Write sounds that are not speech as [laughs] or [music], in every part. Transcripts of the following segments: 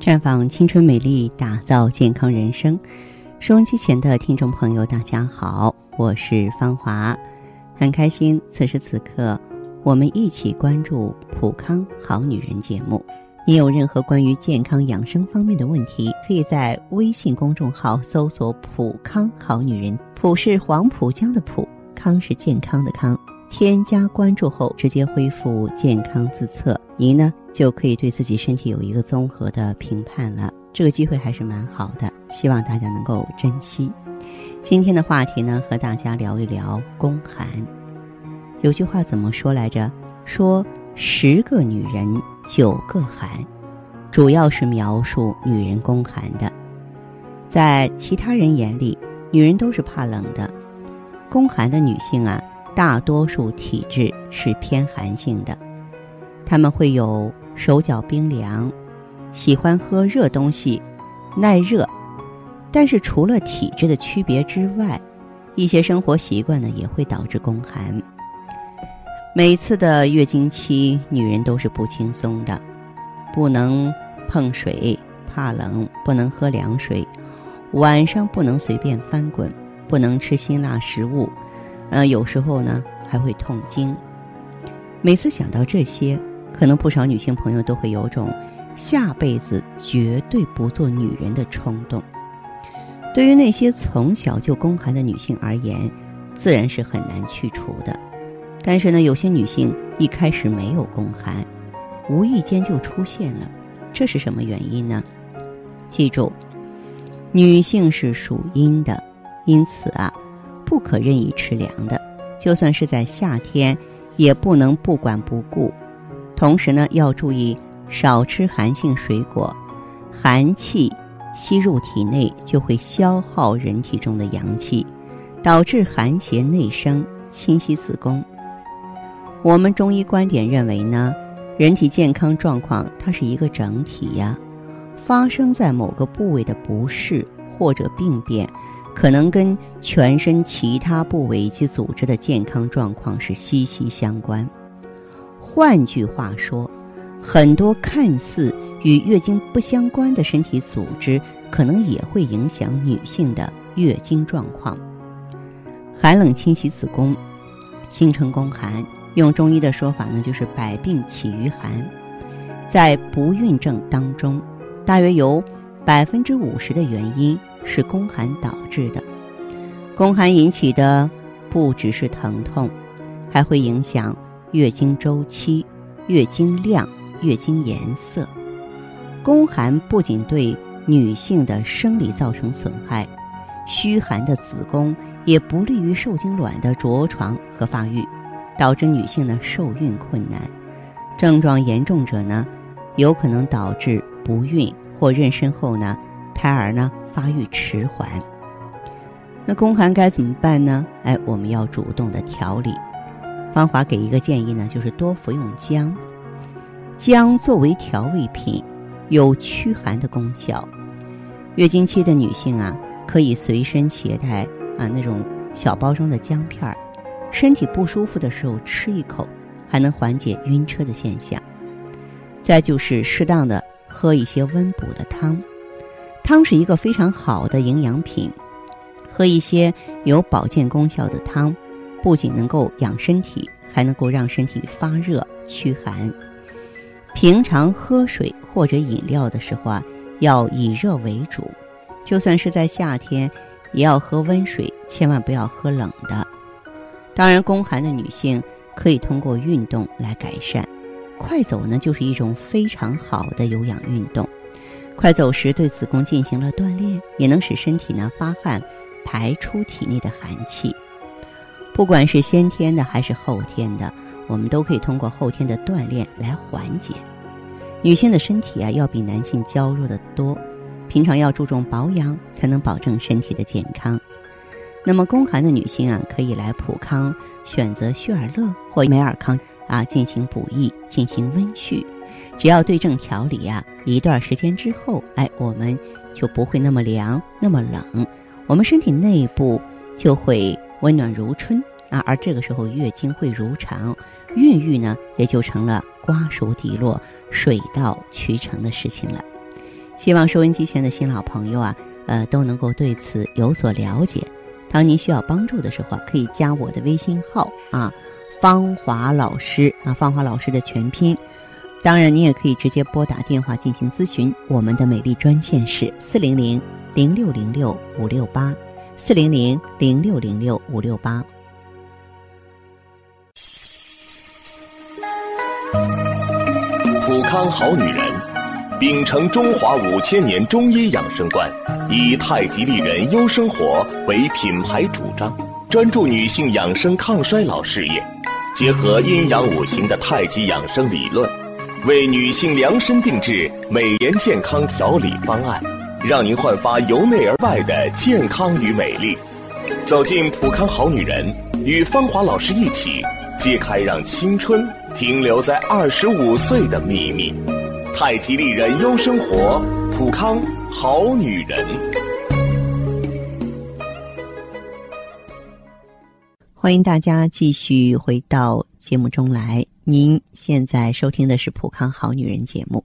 绽放青春美丽，打造健康人生。收音机前的听众朋友，大家好，我是芳华，很开心此时此刻我们一起关注《普康好女人》节目。你有任何关于健康养生方面的问题，可以在微信公众号搜索“普康好女人”，普是黄浦江的浦，康是健康的康。添加关注后，直接恢复健康自测，您呢就可以对自己身体有一个综合的评判了。这个机会还是蛮好的，希望大家能够珍惜。今天的话题呢，和大家聊一聊宫寒。有句话怎么说来着？说十个女人九个寒，主要是描述女人宫寒的。在其他人眼里，女人都是怕冷的，宫寒的女性啊。大多数体质是偏寒性的，她们会有手脚冰凉，喜欢喝热东西，耐热。但是除了体质的区别之外，一些生活习惯呢也会导致宫寒。每次的月经期，女人都是不轻松的，不能碰水，怕冷，不能喝凉水，晚上不能随便翻滚，不能吃辛辣食物。呃，有时候呢还会痛经。每次想到这些，可能不少女性朋友都会有种下辈子绝对不做女人的冲动。对于那些从小就宫寒的女性而言，自然是很难去除的。但是呢，有些女性一开始没有宫寒，无意间就出现了，这是什么原因呢？记住，女性是属阴的，因此啊。不可任意吃凉的，就算是在夏天，也不能不管不顾。同时呢，要注意少吃寒性水果，寒气吸入体内就会消耗人体中的阳气，导致寒邪内生，侵袭子宫。我们中医观点认为呢，人体健康状况它是一个整体呀，发生在某个部位的不适或者病变。可能跟全身其他部位及组织的健康状况是息息相关。换句话说，很多看似与月经不相关的身体组织，可能也会影响女性的月经状况。寒冷侵袭子宫，形成宫寒。用中医的说法呢，就是百病起于寒。在不孕症当中，大约有百分之五十的原因。是宫寒导致的，宫寒引起的不只是疼痛，还会影响月经周期、月经量、月经颜色。宫寒不仅对女性的生理造成损害，虚寒的子宫也不利于受精卵的着床和发育，导致女性呢受孕困难。症状严重者呢，有可能导致不孕或妊娠后呢，胎儿呢。发育迟缓，那宫寒该怎么办呢？哎，我们要主动的调理。芳华给一个建议呢，就是多服用姜。姜作为调味品，有驱寒的功效。月经期的女性啊，可以随身携带啊那种小包装的姜片儿，身体不舒服的时候吃一口，还能缓解晕车的现象。再就是适当的喝一些温补的汤。汤是一个非常好的营养品，喝一些有保健功效的汤，不仅能够养身体，还能够让身体发热驱寒。平常喝水或者饮料的时候啊，要以热为主，就算是在夏天，也要喝温水，千万不要喝冷的。当然，宫寒的女性可以通过运动来改善，快走呢就是一种非常好的有氧运动。快走时对子宫进行了锻炼，也能使身体呢发汗，排出体内的寒气。不管是先天的还是后天的，我们都可以通过后天的锻炼来缓解。女性的身体啊要比男性娇弱的多，平常要注重保养，才能保证身体的健康。那么宫寒的女性啊，可以来普康选择旭尔乐或美尔康啊进行补益，进行温煦。只要对症调理啊，一段时间之后，哎，我们就不会那么凉、那么冷，我们身体内部就会温暖如春啊。而这个时候，月经会如常，孕育呢也就成了瓜熟蒂落、水到渠成的事情了。希望收音机前的新老朋友啊，呃，都能够对此有所了解。当您需要帮助的时候，可以加我的微信号啊，芳华老师啊，芳华老师的全拼。当然，您也可以直接拨打电话进行咨询。我们的美丽专线是四零零零六零六五六八，四零零零六零六五六八。普康好女人，秉承中华五千年中医养生观，以太极丽人优生活为品牌主张，专注女性养生抗衰老事业，结合阴阳五行的太极养生理论。为女性量身定制美颜健康调理方案，让您焕发由内而外的健康与美丽。走进普康好女人，与芳华老师一起揭开让青春停留在二十五岁的秘密。太极丽人优生活，普康好女人。欢迎大家继续回到节目中来。您现在收听的是《普康好女人》节目，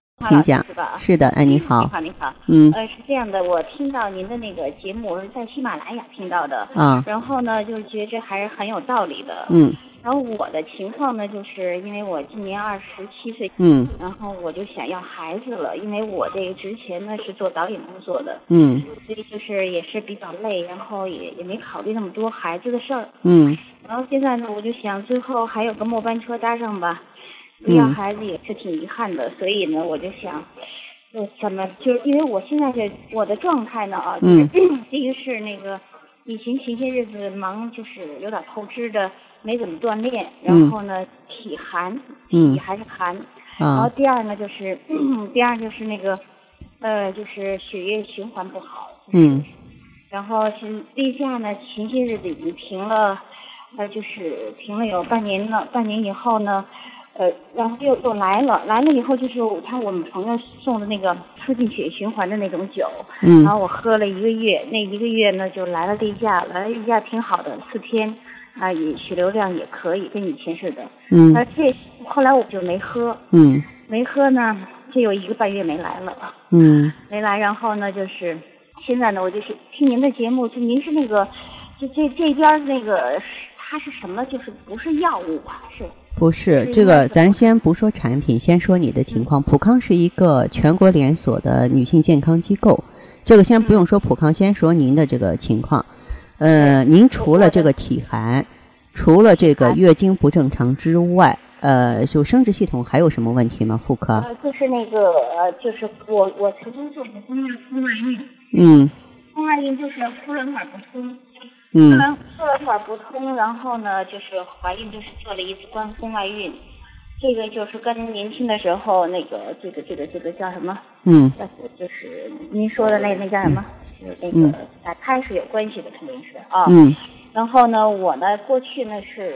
请讲。是吧？是的，哎，你好。你好，你好。嗯。呃，是这样的，我听到您的那个节目，我是在喜马拉雅听到的。啊。然后呢，就是觉得还是很有道理的。嗯。然后我的情况呢，就是因为我今年二十七岁，嗯，然后我就想要孩子了，因为我这个之前呢是做导演工作的，嗯，所以就是也是比较累，然后也也没考虑那么多孩子的事儿，嗯，然后现在呢，我就想最后还有个末班车搭上吧，不要孩子也是挺遗憾的，所以呢，我就想，呃怎么就是因为我现在这我的状态呢啊，就是第一个是那个以前前些日子忙就是有点透支的。没怎么锻炼，然后呢，体寒，体还是寒。然后第二呢，就是 [clears throat] 第二就是那个，呃，就是血液循环不好。嗯。然后是例假呢，前些日子已经停了，呃，就是停了有半年了。半年以后呢，呃，然后又又来了，来了以后就是他我们朋友送的那个促进血液循环的那种酒。嗯。然后我喝了一个月，那一个月呢就来了例假，来了例假挺好的，四天。啊，也血流量也可以，跟以前似的。嗯。而这后来我就没喝。嗯。没喝呢，就有一个半月没来了。嗯。没来，然后呢，就是现在呢，我就是听您的节目，就您是那个，就这这边那个，它是什么？就是不是药物吧？是。不是这个，咱先不说产品，先说你的情况。普康是一个全国连锁的女性健康机构，这个先不用说普康，先说您的这个情况。呃，您除了这个体寒，除了这个月经不正常之外，呃，就生殖系统还有什么问题吗？妇科？呃，就是那个，呃，就是我我曾经做过宫外宫外孕。嗯。宫外孕就是输卵管不通。嗯。输卵输卵管不通，然后呢，就是怀孕就是做了一次宫宫外孕，这个就是跟年轻的时候那个这个这个这个叫什么？嗯。就是您说的那那叫什么？那个打胎是有关系的，肯定是啊。嗯。然后呢，我呢过去呢是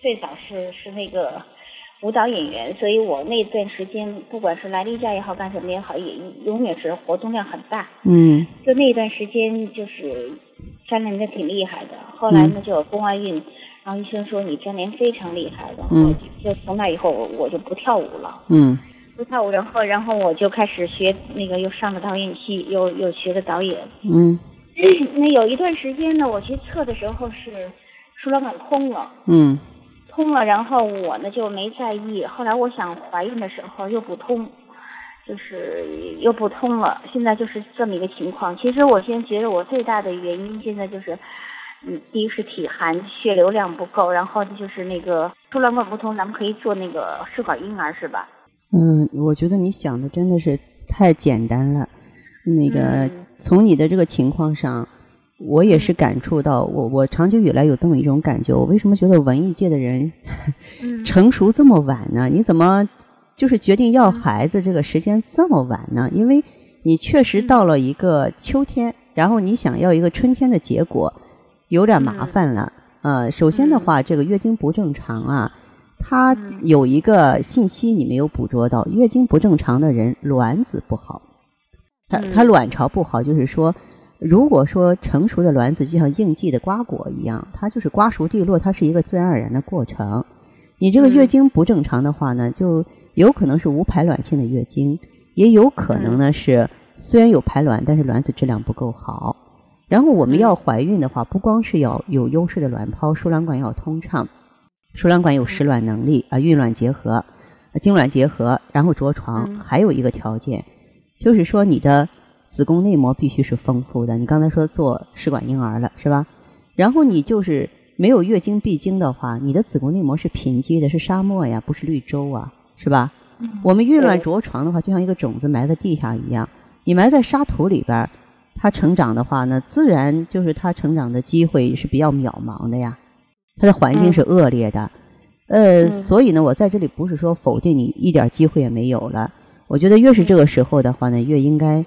最早是是那个舞蹈演员，所以我那段时间不管是来例假也好，干什么也好，也永远是活动量很大。嗯。就那段时间就是粘连的挺厉害的，后来呢就有宫外孕，然后医生说你粘连非常厉害，然后就从那以后我就不跳舞了。嗯。不跳舞，然后然后我就开始学那个，又上了导演系，又又学的导演。嗯。[clears throat] 那有一段时间呢，我去测的时候是输卵管通了。嗯。通了，然后我呢就没在意。后来我想怀孕的时候又不通，就是又不通了。现在就是这么一个情况。其实我现在觉得我最大的原因现在就是，嗯，第一是体寒，血流量不够，然后就是那个输卵管不通，咱们可以做那个试管婴儿，是吧？嗯，我觉得你想的真的是太简单了。那个从你的这个情况上，我也是感触到，我我长久以来有这么一种感觉。我为什么觉得文艺界的人 [laughs] 成熟这么晚呢？你怎么就是决定要孩子这个时间这么晚呢？因为你确实到了一个秋天，然后你想要一个春天的结果，有点麻烦了。呃，首先的话，这个月经不正常啊，它有一个信息你没有捕捉到，月经不正常的人卵子不好，它它卵巢不好，就是说。如果说成熟的卵子就像应季的瓜果一样，它就是瓜熟蒂落，它是一个自然而然的过程。你这个月经不正常的话呢，就有可能是无排卵性的月经，也有可能呢是虽然有排卵，但是卵子质量不够好。然后我们要怀孕的话，不光是要有优势的卵泡，输卵管要通畅，输卵管有实卵能力啊，孕卵结合，精卵结合，然后着床，还有一个条件，就是说你的。子宫内膜必须是丰富的。你刚才说做试管婴儿了是吧？然后你就是没有月经闭经的话，你的子宫内膜是贫瘠的，是沙漠呀，不是绿洲啊，是吧？我们孕乱着床的话，就像一个种子埋在地下一样，你埋在沙土里边，它成长的话呢，自然就是它成长的机会是比较渺茫的呀。它的环境是恶劣的，呃，所以呢，我在这里不是说否定你一点机会也没有了。我觉得越是这个时候的话呢，越应该。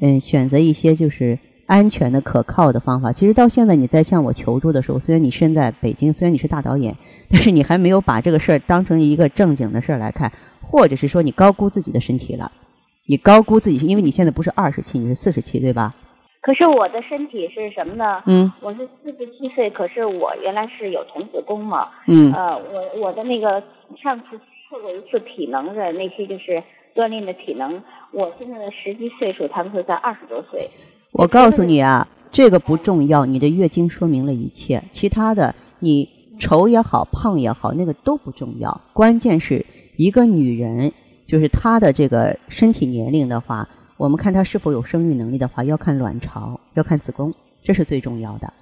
嗯，选择一些就是安全的、可靠的方法。其实到现在你在向我求助的时候，虽然你身在北京，虽然你是大导演，[laughs] 但是你还没有把这个事儿当成一个正经的事儿来看，或者是说你高估自己的身体了。你高估自己，因为你现在不是二十七，你是四十七，对吧？可是我的身体是什么呢？嗯，我是四十七岁，可是我原来是有童子功嘛。嗯。呃，我我的那个上次测过一次体能的那些就是。锻炼的体能，我现在的实际岁数，他们是在二十多岁。我告诉你啊，这个不重要，你的月经说明了一切，其他的你丑也好，胖也好，那个都不重要。关键是一个女人，就是她的这个身体年龄的话，我们看她是否有生育能力的话，要看卵巢，要看子宫，这是最重要的。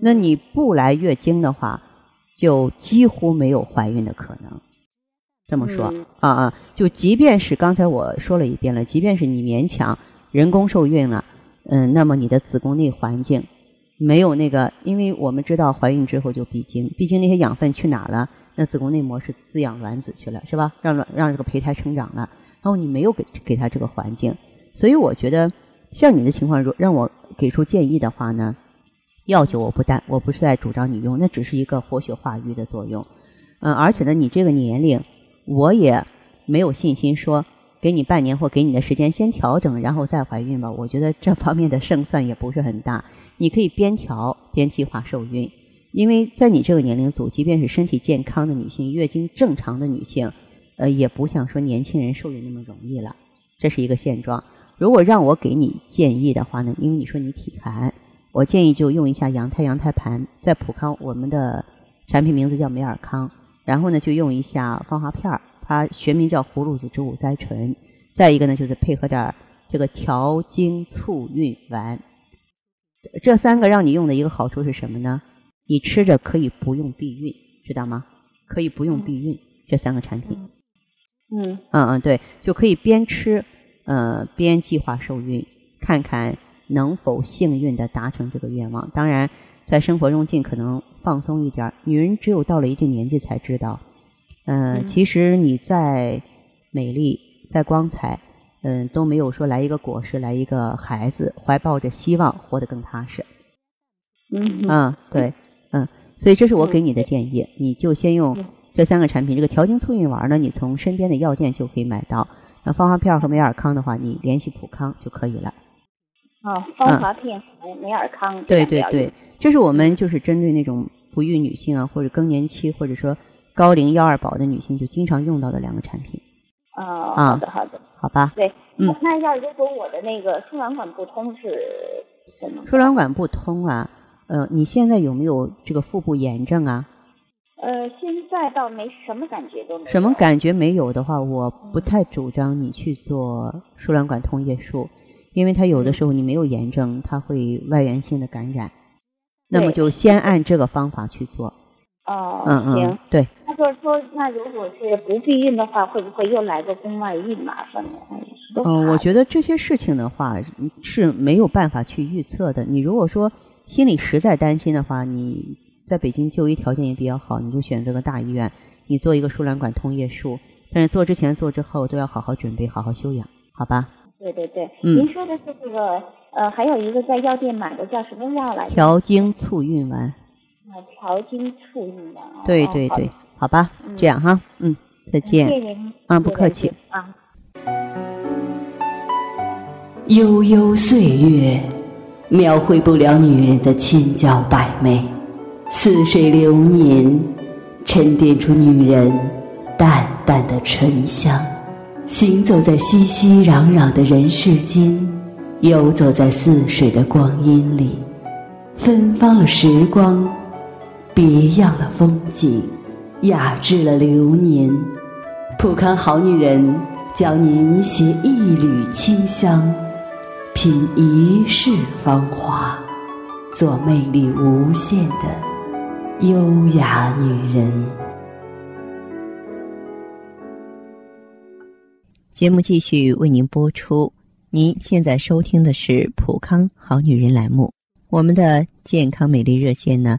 那你不来月经的话，就几乎没有怀孕的可能。这么说啊啊，就即便是刚才我说了一遍了，即便是你勉强人工受孕了，嗯，那么你的子宫内环境没有那个，因为我们知道怀孕之后就闭经，毕竟那些养分去哪了？那子宫内膜是滋养卵子去了，是吧？让卵让这个胚胎生长了，然后你没有给给他这个环境，所以我觉得像你的情况，如让我给出建议的话呢，药酒我不担，我不是在主张你用，那只是一个活血化瘀的作用，嗯，而且呢，你这个年龄。我也没有信心说给你半年或给你的时间先调整，然后再怀孕吧。我觉得这方面的胜算也不是很大。你可以边调边计划受孕，因为在你这个年龄组，即便是身体健康的女性、月经正常的女性，呃，也不像说年轻人受孕那么容易了。这是一个现状。如果让我给你建议的话呢，因为你说你体寒，我建议就用一下羊胎羊胎盘，在普康我们的产品名字叫美尔康。然后呢，就用一下芳华片儿，它学名叫葫芦籽植物甾醇。再一个呢，就是配合点儿这个调经促孕丸。这三个让你用的一个好处是什么呢？你吃着可以不用避孕，知道吗？可以不用避孕，这三个产品。嗯嗯嗯，对，就可以边吃呃边计划受孕，看看能否幸运的达成这个愿望。当然。在生活中尽可能放松一点。女人只有到了一定年纪才知道，嗯，其实你再美丽、再光彩，嗯，都没有说来一个果实、来一个孩子，怀抱着希望活得更踏实。嗯嗯，对，嗯，所以这是我给你的建议，你就先用这三个产品。这个调经促孕丸呢，你从身边的药店就可以买到。那芳华片和美尔康的话，你联系普康就可以了。哦，芳华片和美尔康。对对对，这是我们就是针对那种不育女性啊，或者更年期，或者说高龄幺二宝的女性，就经常用到的两个产品。哦，好的好的，好吧。对，嗯，那要如果我的那个输卵管不通是什么？输卵管不通啊，呃，你现在有没有这个腹部炎症啊？呃，现在倒没什么感觉都没。什么感觉没有的话，我不太主张你去做输卵管通液术。因为它有的时候你没有炎症，它会外源性的感染，那么就先按这个方法去做。哦，嗯嗯，对。那就是说，那如果是不避孕的话，会不会又来个宫外孕麻烦呢？嗯，我觉得这些事情的话是没有办法去预测的。你如果说心里实在担心的话，你在北京就医条件也比较好，你就选择个大医院，你做一个输卵管通液术。但是做之前做之后都要好好准备，好好休养，好吧？对对对，嗯您说的是这个呃，还有一个在药店买的叫什么药来着？调经促孕丸。啊，调经促孕丸。哦对对对，，好吧，嗯这样哈，嗯，再见。谢您啊不客气啊。悠悠岁月，描绘不了女人的千娇百媚；似水流年，沉淀出女人淡淡的醇香。行走在熙熙攘攘的人世间，游走在似水的光阴里，芬芳了时光，别样了风景，雅致了流年。普康好女人教您携一缕清香，品一世芳华，做魅力无限的优雅女人。节目继续为您播出。您现在收听的是《普康好女人》栏目，我们的健康美丽热线呢，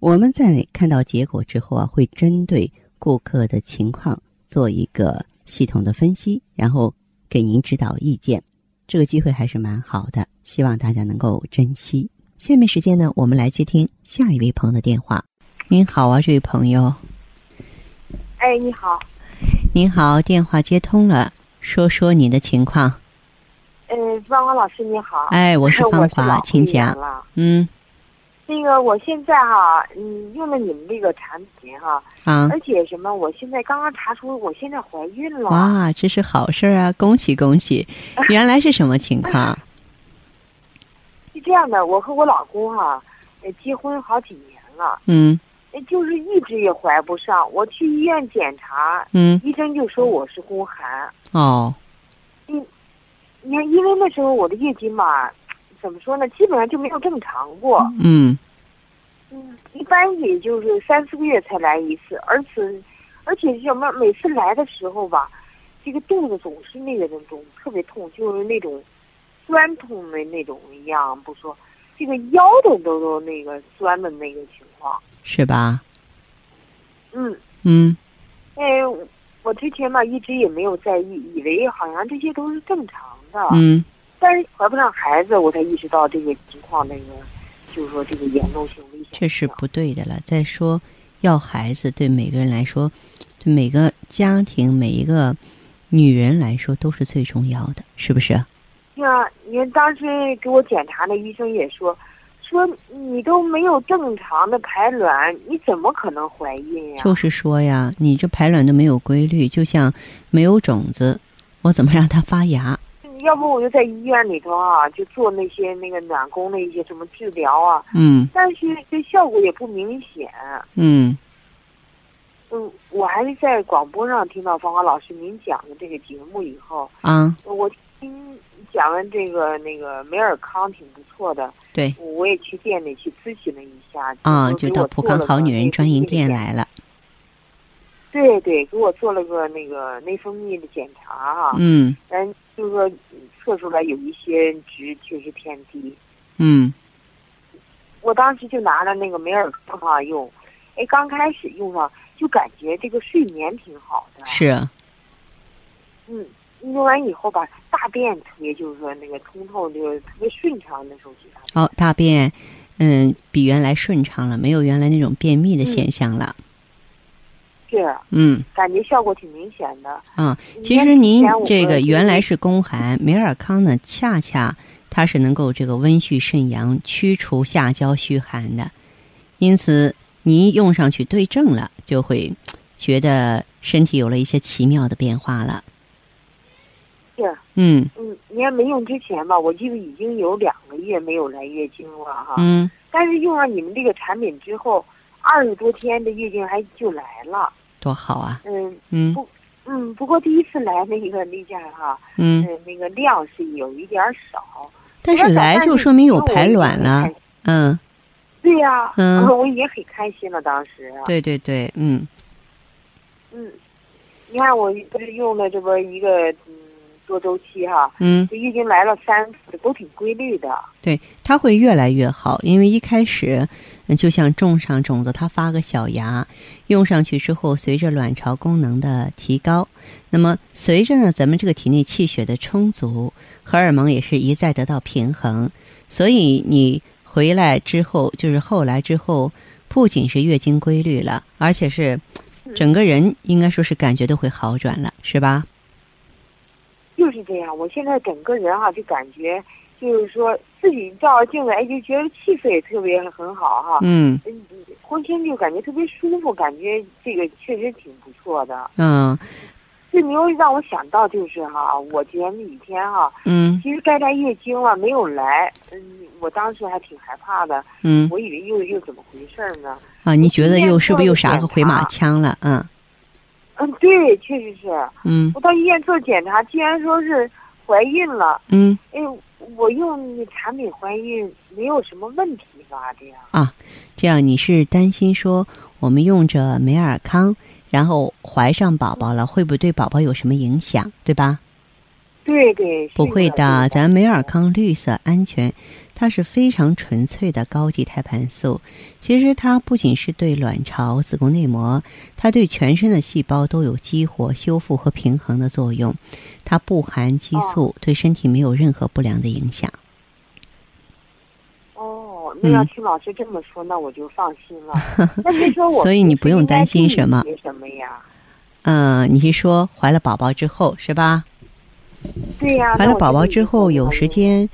我们在看到结果之后啊，会针对顾客的情况做一个系统的分析，然后给您指导意见。这个机会还是蛮好的，希望大家能够珍惜。下面时间呢，我们来接听下一位朋友的电话。您好啊，这位朋友，哎，你好，您好，电话接通了，说说您的情况。嗯，芳华老师你好，哎，我是芳华，请讲。嗯那个，我现在哈，嗯，用了你们这个产品哈，啊，而且什么，我现在刚刚查出我现在怀孕了。哇，这是好事儿啊！恭喜恭喜！[laughs] 原来是什么情况？是这样的，我和我老公哈，呃，结婚好几年了，嗯呃就是一直也怀不上。我去医院检查，嗯，医生就说我是宫寒。哦，你看，因为那时候我的月经嘛，怎么说呢，基本上就没有正常过。嗯嗯，一般也就是三四个月才来一次，而且而且什么，每次来的时候吧，这个肚子总是那个那种特别痛，就是那种酸痛的那种一样，不说，这个腰都都都那个酸的那个情况。是吧？嗯，嗯哎，我之前嘛一直也没有在意，以为好像这些都是正常的，嗯但是怀不上孩子，我才意识到这个情况那个，就是说这个严重性危险。这是不对的了。再说，要孩子对每个人来说，对每个家庭、每一个女人来说都是最重要的，是不是？呀，你看当时给我检查的医生也说，说你都没有正常的排卵，你怎么可能怀孕呀？就是说呀，你这排卵都没有规律，就像没有种子，我怎么让它发芽？要不我就在医院里头啊，就做那些那个暖宫的一些什么治疗啊，嗯但是这效果也不明显。嗯嗯，我还是在广播上听到芳华老师您讲的这个节目以后，啊，我听讲完这个那个美尔康挺不错的，对我也去店里去咨询了一下，啊，就就到普康好女人专营店。来了。对对，给我做了个那个内分泌的检查啊，嗯嗯，就是说测出来有一些值确实偏低。嗯我当时就拿了那个美尔康哈用，哎，刚开始用上就感觉这个睡眠挺好的，是嗯，用完以后吧，大便特别就是说那个通透，就是特别顺畅那时候觉得。哦，大便嗯比原来顺畅了，没有原来那种便秘的现象了。是，嗯感觉效果挺明显的。啊，其实您这个原来是宫寒，美尔康呢，恰恰它是能够这个温煦肾阳、驱除下焦虚寒的，因此您用上去对症了，就会觉得身体有了一些奇妙的变化了。是，嗯嗯，你看没用之前吧，我记得已经有两个月没有来月经了哈。嗯，但是用上你们这个产品之后，二十多天的月经还就来了。多好啊！嗯嗯嗯，不过第一次来那个例假哈，嗯，嗯，那个量是有一点儿少。但是来就说明有排卵了，嗯。对呀，嗯，我已经很开心了，当时。对对对，嗯。嗯，你看我不是用了这不一个嗯多周期哈，嗯，月经来了三次，都挺规律的。对，它会越来越好，因为一开始就像种上种子，它发个小芽，用上去之后，随着卵巢功能的提高，那么随着呢咱们这个体内气血的充足，荷尔蒙也是一再得到平衡，所以你。回来之后，就是后来之后，不仅是月经规律了，而且是整个人应该说是感觉都会好转了，是吧？就是这样，我现在整个人哈，就感觉就是说自己照着镜子，哎，就觉得气色也特别很好哈。嗯。嗯，浑身就感觉特别舒服，感觉这个确实挺不错的。嗯。这没有让我想到，就是哈，我前几天哈，嗯，其实该来月经了，没有来，嗯，我当时还挺害怕的，嗯，我以为又又怎么回事呢？啊，你觉得又是不是又啥个回马枪了？嗯，嗯，对，确实是，嗯，我到医院做检查，竟然说是怀孕了，嗯，哎，我用那产品怀孕没有什么问题吧？这样啊，这样你是担心说我们用着美尔康？然后怀上宝宝了，会不会对宝宝有什么影响？对吧？对对，不会的。咱美尔康绿色安全，它是非常纯粹的高级胎盘素。其实它不仅是对卵巢、子宫内膜，它对全身的细胞都有激活、修复和平衡的作用。它不含激素，对身体没有任何不良的影响。哦那要听老师这么说，那我就放心了。[laughs] 那您说我，所以你不用担心什么。什么呀？嗯，你是说怀了宝宝之后是吧？对呀。怀了宝宝之后有时间，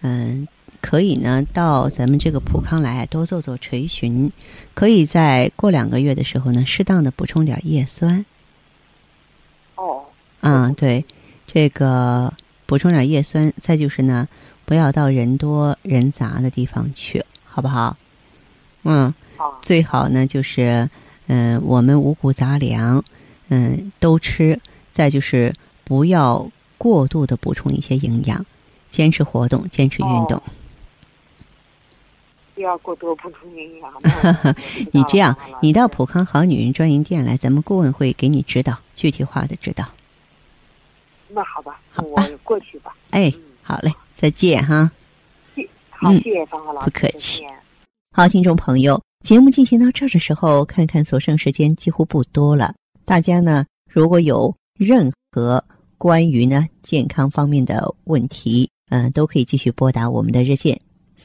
嗯，可以呢，到咱们这个普康来多做做垂询，可以在过两个月的时候呢，适当的补充点叶酸。哦。嗯，对，这个补充点叶酸，再就是呢。不要到人多人杂的地方去，好不好？嗯，最好呢就是，嗯，我们五谷杂粮，嗯，都吃。再就是不要过度的补充一些营养，坚持活动，坚持运动。不要过多补充营养。[laughs] 你这样，你到普康好女人专营店来，咱们顾问会给你指导，具体化的指导。那好吧，好吧，我过去吧。哎，好嘞。再见哈，好，谢谢方老师，不客气。好，听众朋友，节目进行到这儿的时候，看看所剩时间几乎不多了。大家呢，如果有任何关于呢健康方面的问题，嗯，都可以继续拨打我们的热线